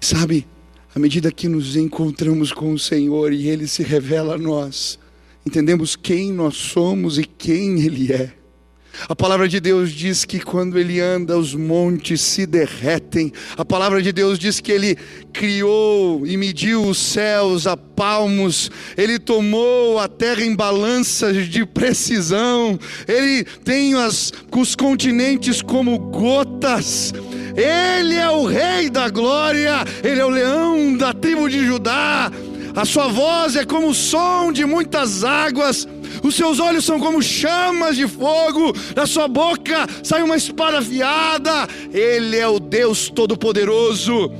Sabe, à medida que nos encontramos com o Senhor e Ele se revela a nós, entendemos quem nós somos e quem Ele é. A palavra de Deus diz que quando ele anda, os montes se derretem. A palavra de Deus diz que ele criou e mediu os céus a palmos. Ele tomou a terra em balanças de precisão. Ele tem as, os continentes como gotas. Ele é o Rei da glória. Ele é o leão da tribo de Judá. A sua voz é como o som de muitas águas os seus olhos são como chamas de fogo, da sua boca sai uma espada afiada. Ele é o Deus Todo-Poderoso.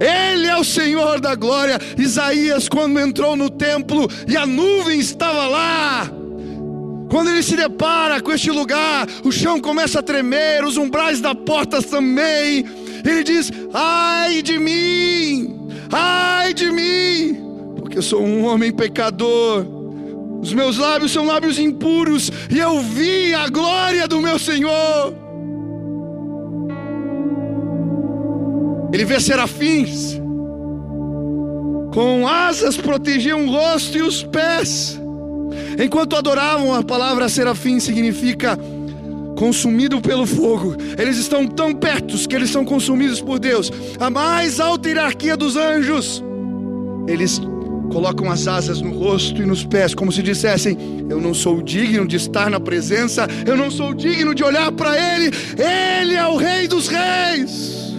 Ele é o Senhor da glória. Isaías, quando entrou no templo e a nuvem estava lá, quando ele se depara com este lugar, o chão começa a tremer, os umbrais da porta também. Ele diz: Ai de mim, ai de mim, porque eu sou um homem pecador. Os meus lábios são lábios impuros, e eu vi a glória do meu Senhor. Ele vê serafins, com asas protegiam o rosto e os pés. Enquanto adoravam, a palavra serafim significa consumido pelo fogo. Eles estão tão perto que eles são consumidos por Deus. A mais alta hierarquia dos anjos. Eles colocam as asas no rosto e nos pés, como se dissessem: Eu não sou digno de estar na presença, eu não sou digno de olhar para Ele, Ele é o Rei dos Reis,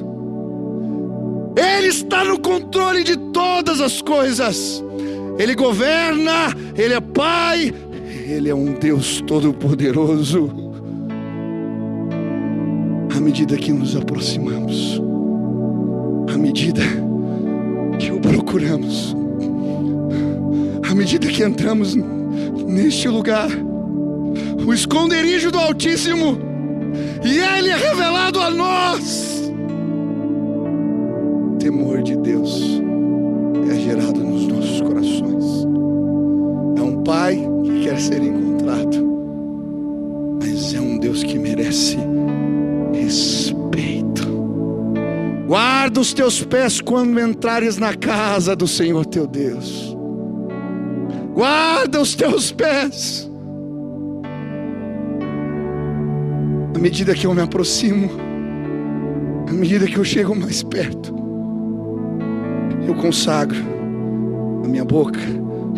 Ele está no controle de todas as coisas, Ele governa, Ele é Pai, Ele é um Deus Todo-Poderoso. À medida que nos aproximamos, medida que o procuramos, à medida que entramos neste lugar, o esconderijo do Altíssimo, e Ele é revelado a nós. Temor de Deus é gerado Pai que quer ser encontrado, mas é um Deus que merece respeito. Guarda os teus pés quando entrares na casa do Senhor teu Deus. Guarda os teus pés. À medida que eu me aproximo, à medida que eu chego mais perto, eu consagro a minha boca,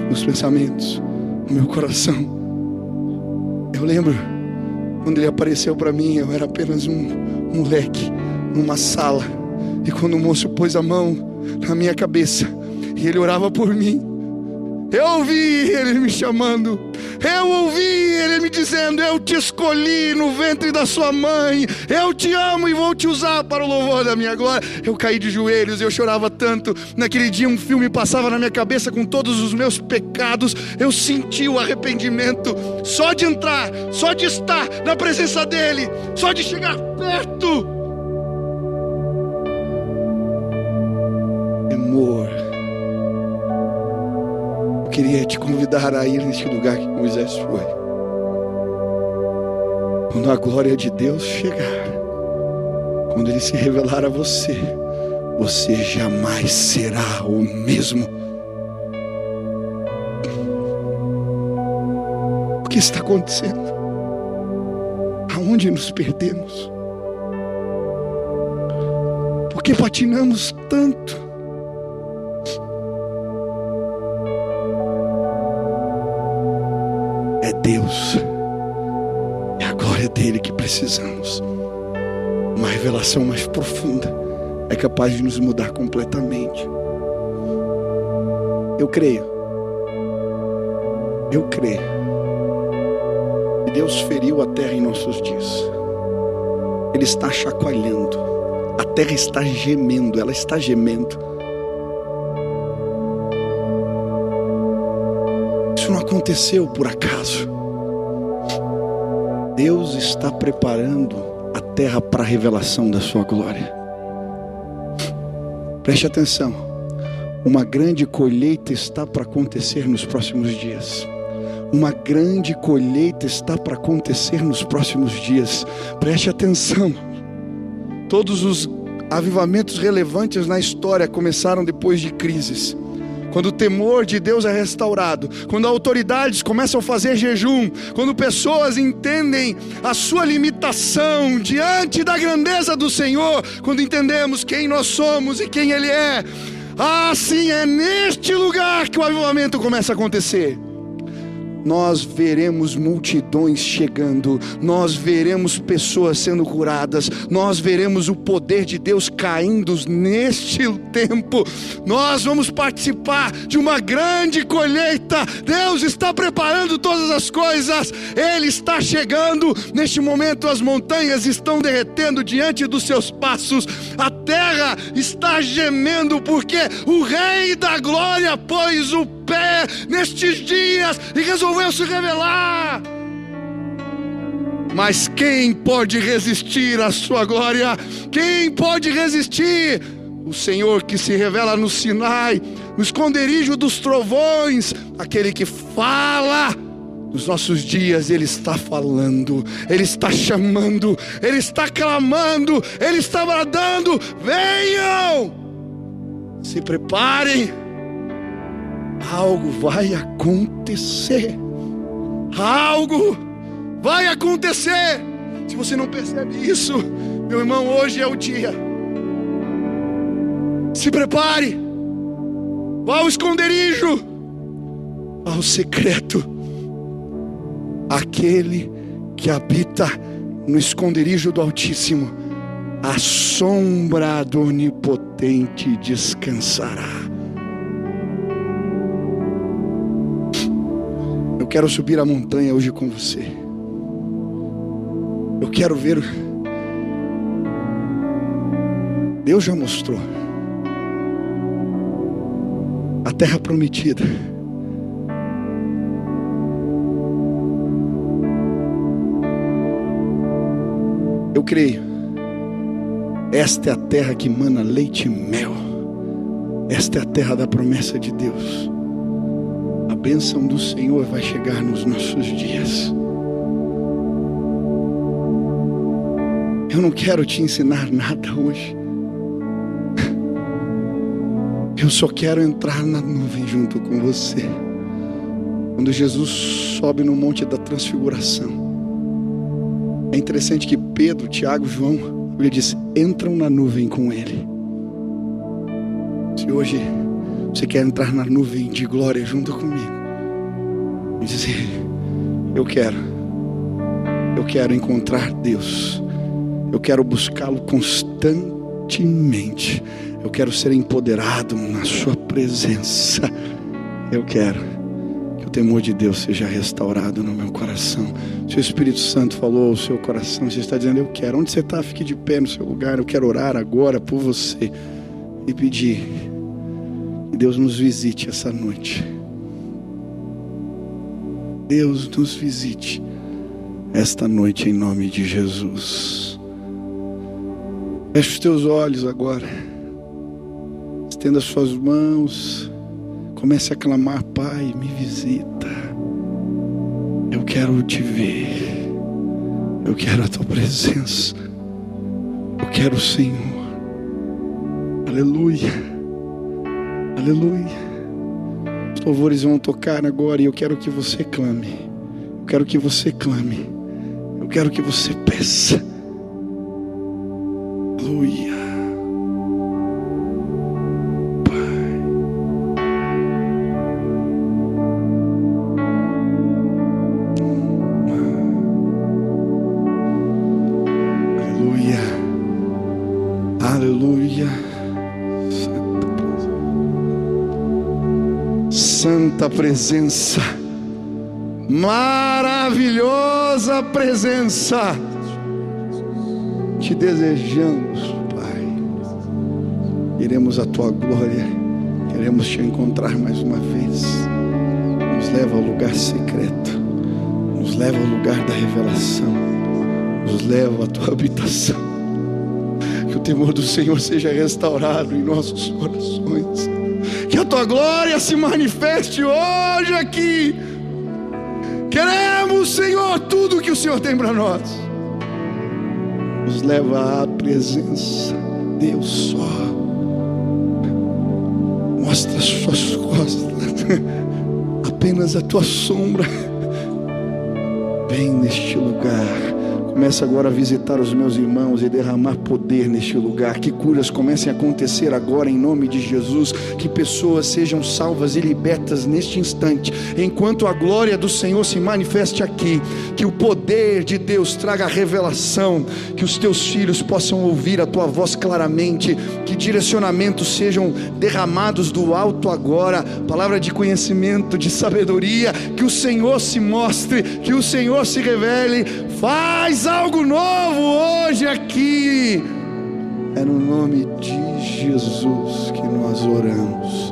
meus pensamentos, meu coração. Eu lembro quando ele apareceu para mim, eu era apenas um moleque numa sala. E quando o moço pôs a mão na minha cabeça e ele orava por mim, eu ouvi ele me chamando. Eu ouvi ele me dizendo: Eu te escolhi no ventre da sua mãe. Eu te amo e vou te usar para o louvor da minha glória. Eu caí de joelhos, eu chorava tanto. Naquele dia, um filme passava na minha cabeça com todos os meus pecados. Eu senti o arrependimento só de entrar, só de estar na presença dele, só de chegar perto. Temor queria te convidar a ir neste lugar que Moisés foi. Quando a glória de Deus chegar, quando ele se revelar a você, você jamais será o mesmo. O que está acontecendo? Aonde nos perdemos? Por que patinamos tanto? Deus. É a glória dele que precisamos. Uma revelação mais profunda é capaz de nos mudar completamente. Eu creio. Eu creio. Que Deus feriu a terra em nossos dias. Ele está chacoalhando. A terra está gemendo, ela está gemendo. Isso não aconteceu por acaso. Deus está preparando a terra para a revelação da sua glória. Preste atenção. Uma grande colheita está para acontecer nos próximos dias. Uma grande colheita está para acontecer nos próximos dias. Preste atenção. Todos os avivamentos relevantes na história começaram depois de crises quando o temor de Deus é restaurado, quando autoridades começam a fazer jejum, quando pessoas entendem a sua limitação diante da grandeza do Senhor, quando entendemos quem nós somos e quem Ele é, assim é neste lugar que o avivamento começa a acontecer nós veremos multidões chegando, nós veremos pessoas sendo curadas, nós veremos o poder de Deus caindo neste tempo, nós vamos participar de uma grande colheita. Deus está preparando todas as coisas, Ele está chegando. Neste momento, as montanhas estão derretendo diante dos seus passos, a terra está gemendo, porque o Rei da Glória pôs o pé nestes dias e resolveu se revelar. Mas quem pode resistir à sua glória? Quem pode resistir? O Senhor que se revela no Sinai, no esconderijo dos trovões, aquele que fala. Nos nossos dias Ele está falando, Ele está chamando, Ele está clamando, Ele está bradando: venham, se preparem algo vai acontecer. Algo vai acontecer. Se você não percebe isso, meu irmão, hoje é o dia. Se prepare. Vá ao esconderijo, ao secreto. Aquele que habita no esconderijo do Altíssimo, a sombra do Onipotente descansará. Eu quero subir a montanha hoje com você. Eu quero ver. Deus já mostrou. a terra prometida. Eu creio. Esta é a terra que mana leite e mel. Esta é a terra da promessa de Deus. A bênção do Senhor vai chegar nos nossos dias. Eu não quero te ensinar nada hoje. Eu só quero entrar na nuvem junto com você. Quando Jesus sobe no monte da transfiguração. É interessante que Pedro, Tiago, João, ele disse: entram na nuvem com ele. Se hoje você quer entrar na nuvem de glória junto comigo, e dizer: Eu quero, eu quero encontrar Deus, eu quero buscá-lo constantemente, eu quero ser empoderado na Sua presença, eu quero temor de Deus seja restaurado no meu coração. Se o Espírito Santo falou ao seu coração, você está dizendo, eu quero. Onde você está, fique de pé no seu lugar. Eu quero orar agora por você e pedir que Deus nos visite essa noite. Deus nos visite esta noite em nome de Jesus. Feche os teus olhos agora. Estenda as suas mãos. Comece a clamar, Pai, me visita. Eu quero te ver. Eu quero a tua presença. Eu quero o Senhor. Aleluia. Aleluia. Os louvores vão tocar agora e eu quero que você clame. Eu quero que você clame. Eu quero que você peça. Presença, maravilhosa presença. Te desejamos, Pai. Iremos a tua glória, queremos te encontrar mais uma vez. Nos leva ao lugar secreto, nos leva ao lugar da revelação, nos leva à tua habitação. Que o temor do Senhor seja restaurado em nossos corações que a tua glória se manifeste hoje aqui. Queremos, Senhor, tudo que o Senhor tem para nós. Nos leva à presença, Deus só. Mostra as suas costas, apenas a tua sombra. Vem neste lugar Começa agora a visitar os meus irmãos e derramar poder neste lugar. Que curas comecem a acontecer agora em nome de Jesus. Que pessoas sejam salvas e libertas neste instante. Enquanto a glória do Senhor se manifeste aqui. Que o poder de Deus traga revelação. Que os teus filhos possam ouvir a tua voz claramente. Que direcionamentos sejam derramados do alto agora. Palavra de conhecimento, de sabedoria. Que o Senhor se mostre. Que o Senhor se revele. Faz algo novo hoje aqui. É no nome de Jesus que nós oramos.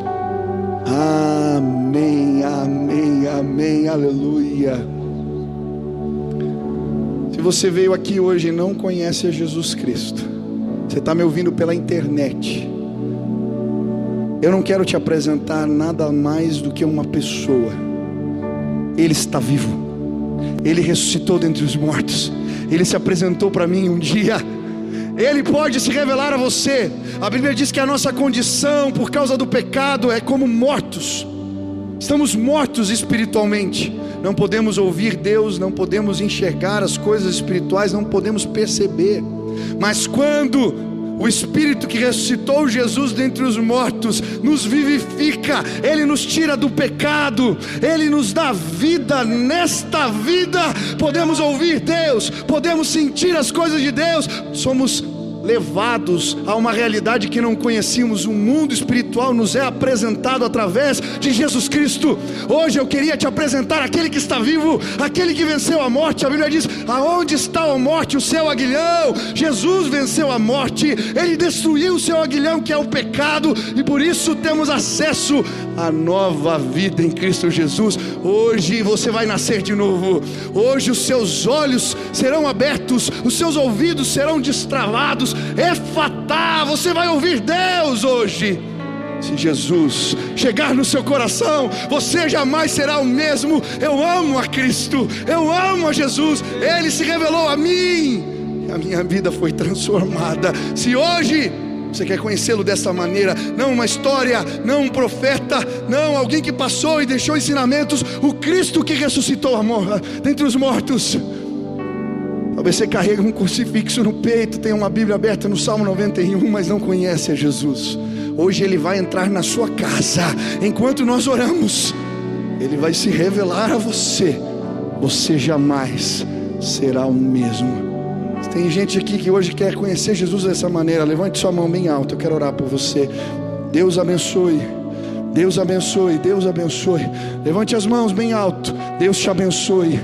Amém, amém, amém, aleluia. Se você veio aqui hoje e não conhece a Jesus Cristo, você está me ouvindo pela internet. Eu não quero te apresentar nada mais do que uma pessoa. Ele está vivo. Ele ressuscitou dentre os mortos. Ele se apresentou para mim um dia. Ele pode se revelar a você. A Bíblia diz que a nossa condição por causa do pecado é como mortos. Estamos mortos espiritualmente. Não podemos ouvir Deus, não podemos enxergar as coisas espirituais, não podemos perceber. Mas quando o Espírito que ressuscitou Jesus dentre os mortos nos vivifica, Ele nos tira do pecado, Ele nos dá vida nesta vida. Podemos ouvir Deus, podemos sentir as coisas de Deus, somos levados a uma realidade que não conhecíamos. O mundo espiritual nos é apresentado através de Jesus Cristo. Hoje eu queria te apresentar aquele que está vivo, aquele que venceu a morte. A Bíblia diz: Aonde está a morte, o seu aguilhão? Jesus venceu a morte, ele destruiu o seu aguilhão, que é o pecado, e por isso temos acesso à nova vida em Cristo Jesus. Hoje você vai nascer de novo. Hoje os seus olhos serão abertos, os seus ouvidos serão destravados. É fatal, você vai ouvir Deus hoje. Se Jesus chegar no seu coração, você jamais será o mesmo. Eu amo a Cristo, eu amo a Jesus, Ele se revelou a mim, a minha vida foi transformada. Se hoje você quer conhecê-lo dessa maneira, não uma história, não um profeta, não alguém que passou e deixou ensinamentos, o Cristo que ressuscitou dentre os mortos. Talvez você carregue um crucifixo no peito, tenha uma Bíblia aberta no Salmo 91, mas não conhece a Jesus. Hoje ele vai entrar na sua casa. Enquanto nós oramos, ele vai se revelar a você. Você jamais será o mesmo. Tem gente aqui que hoje quer conhecer Jesus dessa maneira. Levante sua mão bem alta. Eu quero orar por você. Deus abençoe. Deus abençoe. Deus abençoe. Levante as mãos bem alto. Deus te abençoe.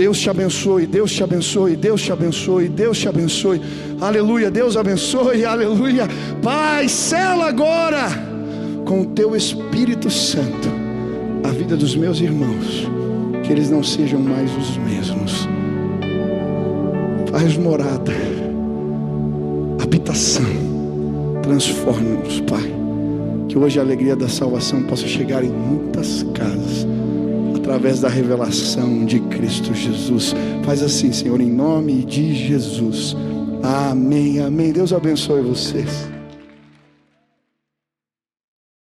Deus te abençoe, Deus te abençoe, Deus te abençoe, Deus te abençoe. Aleluia, Deus abençoe, aleluia. Pai, sela agora com o teu Espírito Santo a vida dos meus irmãos, que eles não sejam mais os mesmos. Faz morada, habitação, transforma-nos, Pai. Que hoje a alegria da salvação possa chegar em muitas casas através da revelação de Cristo Jesus. Faz assim, Senhor, em nome de Jesus. Amém, amém. Deus abençoe vocês.